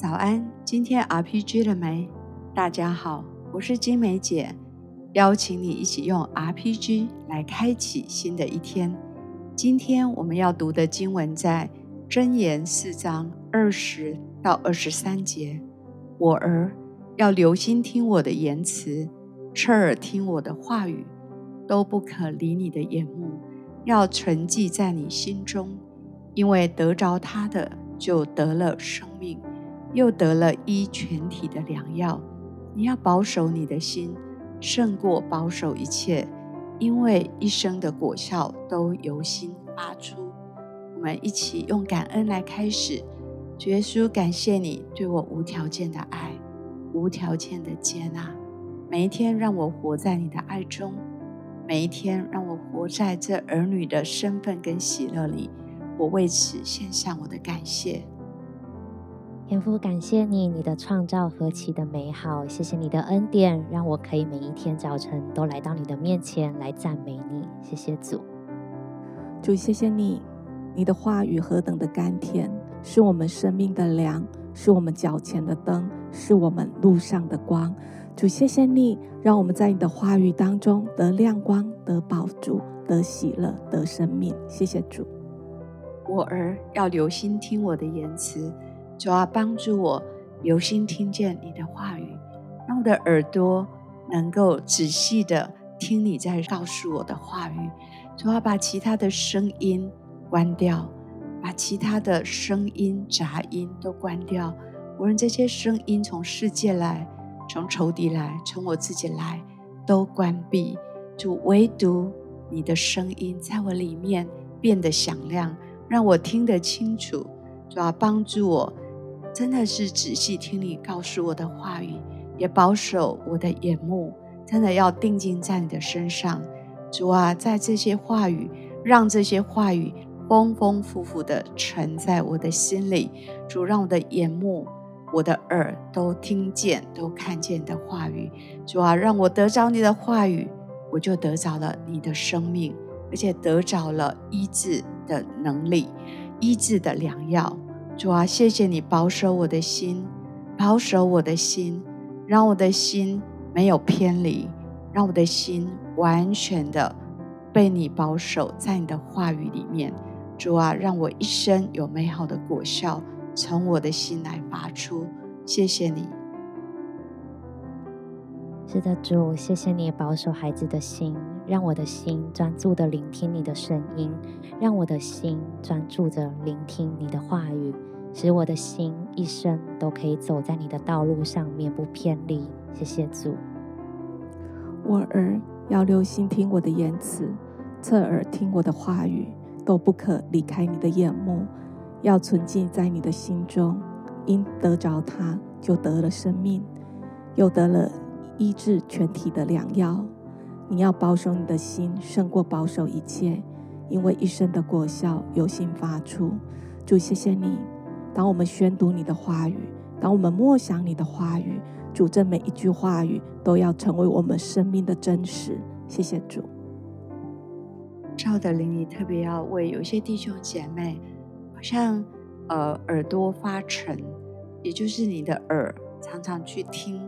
早安，今天 RPG 了没？大家好，我是金梅姐，邀请你一起用 RPG 来开启新的一天。今天我们要读的经文在箴言四章二十到二十三节。我儿要留心听我的言辞，侧耳听我的话语，都不可离你的眼目，要存记在你心中，因为得着它的就得了生命。又得了一全体的良药。你要保守你的心，胜过保守一切，因为一生的果效都由心发出。我们一起用感恩来开始。主耶稣，感谢你对我无条件的爱，无条件的接纳。每一天让我活在你的爱中，每一天让我活在这儿女的身份跟喜乐里。我为此献上我的感谢。天父，感谢你，你的创造何其的美好！谢谢你的恩典，让我可以每一天早晨都来到你的面前来赞美你。谢谢主，主谢谢你，你的话语何等的甘甜，是我们生命的粮，是我们脚前的灯，是我们路上的光。主谢谢你，让我们在你的话语当中得亮光、得帮助、得喜乐、得生命。谢谢主，我儿要留心听我的言辞。主啊，帮助我留心听见你的话语，让我的耳朵能够仔细的听你在告诉我的话语。主啊，把其他的声音关掉，把其他的声音杂音都关掉。无论这些声音从世界来，从仇敌来，从我自己来，都关闭。主，唯独你的声音在我里面变得响亮，让我听得清楚。主啊，帮助我。真的是仔细听你告诉我的话语，也保守我的眼目，真的要定睛在你的身上。主啊，在这些话语，让这些话语丰丰富富的存在我的心里。主，让我的眼目、我的耳都听见、都看见的话语。主啊，让我得着你的话语，我就得着了你的生命，而且得着了医治的能力、医治的良药。主啊，谢谢你保守我的心，保守我的心，让我的心没有偏离，让我的心完全的被你保守在你的话语里面。主啊，让我一生有美好的果效从我的心来发出。谢谢你。是的，主，谢谢你保守孩子的心，让我的心专注的聆听你的声音，让我的心专注着聆听你的话语。使我的心一生都可以走在你的道路上面，不偏离。谢谢主。我儿要留心听我的言辞，侧耳听我的话语，都不可离开你的眼目，要存记在你的心中。因得着它，就得了生命，又得了医治全体的良药。你要保守你的心，胜过保守一切，因为一生的果效由心发出。主，谢谢你。当我们宣读你的话语，当我们默想你的话语，主，这每一句话语都要成为我们生命的真实。谢谢主。赵德林，你特别要为有些弟兄姐妹，好像呃耳朵发沉，也就是你的耳常常去听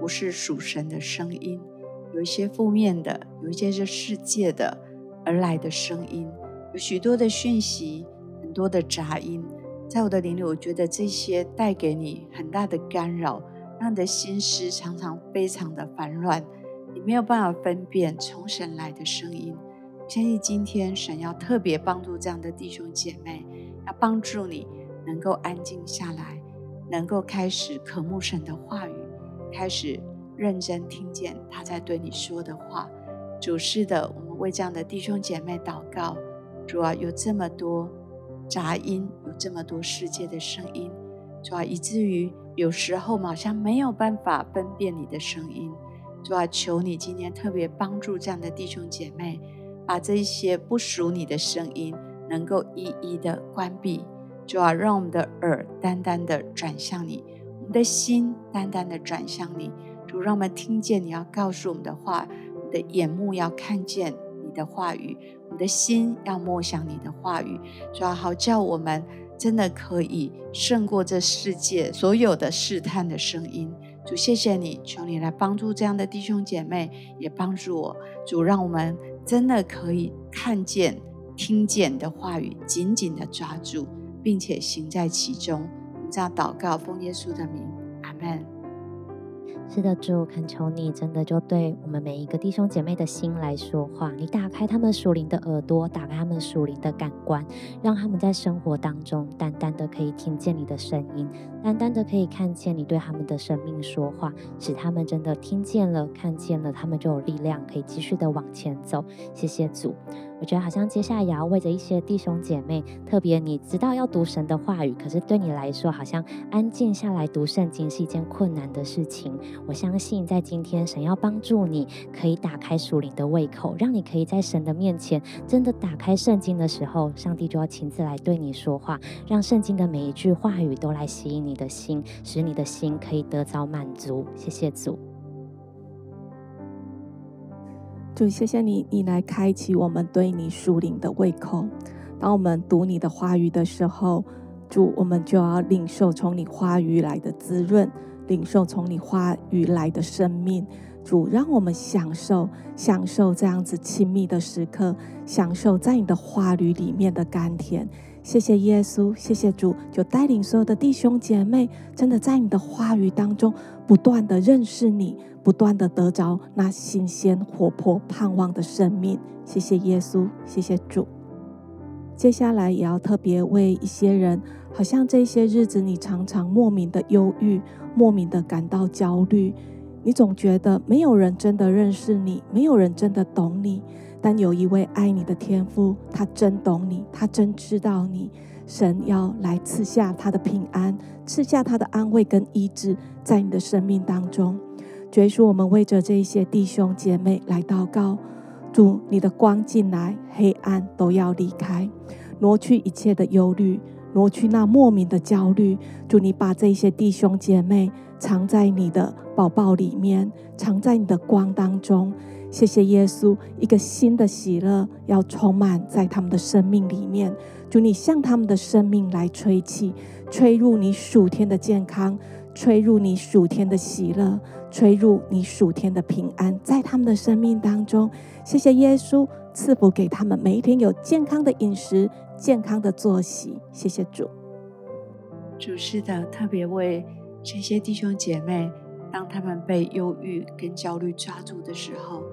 不是属神的声音，有一些负面的，有一些是世界的而来的声音，有许多的讯息，很多的杂音。在我的灵里，我觉得这些带给你很大的干扰，让你的心思常常非常的烦乱，你没有办法分辨从神来的声音。相信今天神要特别帮助这样的弟兄姐妹，要帮助你能够安静下来，能够开始渴慕神的话语，开始认真听见他在对你说的话。主是的，我们为这样的弟兄姐妹祷告。主啊，有这么多。杂音有这么多世界的声音，主啊，以至于有时候好像没有办法分辨你的声音。主啊，求你今天特别帮助这样的弟兄姐妹，把这一些不属你的声音能够一一的关闭。主啊，让我们的耳单单的转向你，我们的心单单的转向你。主，让我们听见你要告诉我们的话，我们的眼目要看见你的话语。我们的心要默想你的话语，主要好叫我们真的可以胜过这世界所有的试探的声音。主，谢谢你，求你来帮助这样的弟兄姐妹，也帮助我。主，让我们真的可以看见、听见的话语，紧紧的抓住，并且行在其中。我们这样祷告，奉耶稣的名，阿门。是的，主，恳求你真的就对我们每一个弟兄姐妹的心来说话。你打开他们属灵的耳朵，打开他们属灵的感官，让他们在生活当中单单的可以听见你的声音，单单的可以看见你对他们的生命说话，使他们真的听见了、看见了，他们就有力量可以继续的往前走。谢谢主。我觉得好像接下来也要为着一些弟兄姐妹，特别你知道要读神的话语，可是对你来说好像安静下来读圣经是一件困难的事情。我相信在今天，神要帮助你，可以打开属灵的胃口，让你可以在神的面前真的打开圣经的时候，上帝就要亲自来对你说话，让圣经的每一句话语都来吸引你的心，使你的心可以得着满足。谢谢主。主，谢谢你，你来开启我们对你属灵的胃口。当我们读你的话语的时候，主，我们就要领受从你话语来的滋润，领受从你话语来的生命。主，让我们享受享受这样子亲密的时刻，享受在你的话语里面的甘甜。谢谢耶稣，谢谢主，就带领所有的弟兄姐妹，真的在你的话语当中不断的认识你。不断的得着那新鲜、活泼、盼望的生命。谢谢耶稣，谢谢主。接下来也要特别为一些人，好像这些日子你常常莫名的忧郁，莫名的感到焦虑。你总觉得没有人真的认识你，没有人真的懂你。但有一位爱你的天父，他真懂你，他真知道你。神要来赐下他的平安，赐下他的安慰跟医治，在你的生命当中。主耶稣，我们为着这些弟兄姐妹来祷告，主，你的光进来，黑暗都要离开，挪去一切的忧虑，挪去那莫名的焦虑。主，你把这些弟兄姐妹藏在你的宝宝里面，藏在你的光当中。谢谢耶稣，一个新的喜乐要充满在他们的生命里面。主，你向他们的生命来吹气，吹入你属天的健康，吹入你属天的喜乐。吹入你属天的平安，在他们的生命当中。谢谢耶稣赐福给他们，每一天有健康的饮食、健康的作息。谢谢主。主是的，特别为这些弟兄姐妹，当他们被忧郁跟焦虑抓住的时候，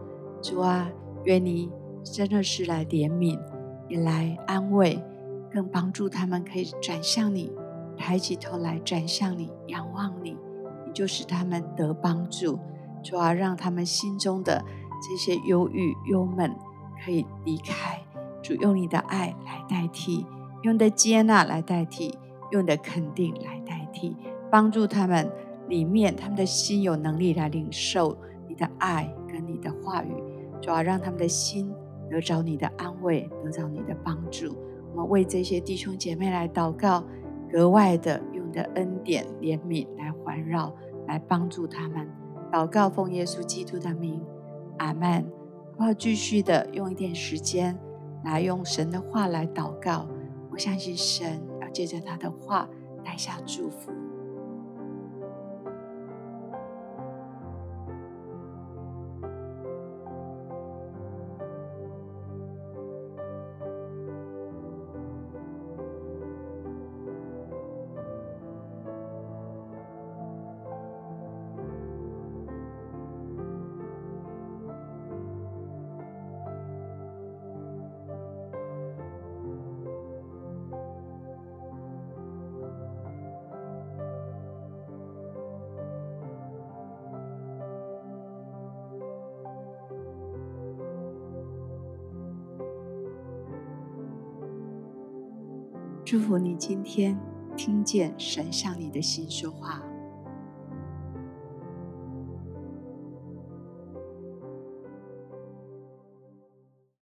主啊，愿你真的是来怜悯，也来安慰，更帮助他们可以转向你，抬起头来转向你，仰望你。你就使他们得帮助，主啊，让他们心中的这些忧郁、忧闷可以离开。主用你的爱来代替，用你的接纳来代替，用你的肯定来代替，帮助他们里面他们的心有能力来领受你的爱跟你的话语。主啊，让他们的心得着你的安慰，得着你的帮助。我们为这些弟兄姐妹来祷告，格外的用的恩典、怜悯来环绕。来帮助他们，祷告奉耶稣基督的名，阿门。我要继续的用一点时间来用神的话来祷告，我相信神要借着他的话带下祝福。祝福你今天听见神向你的心说话。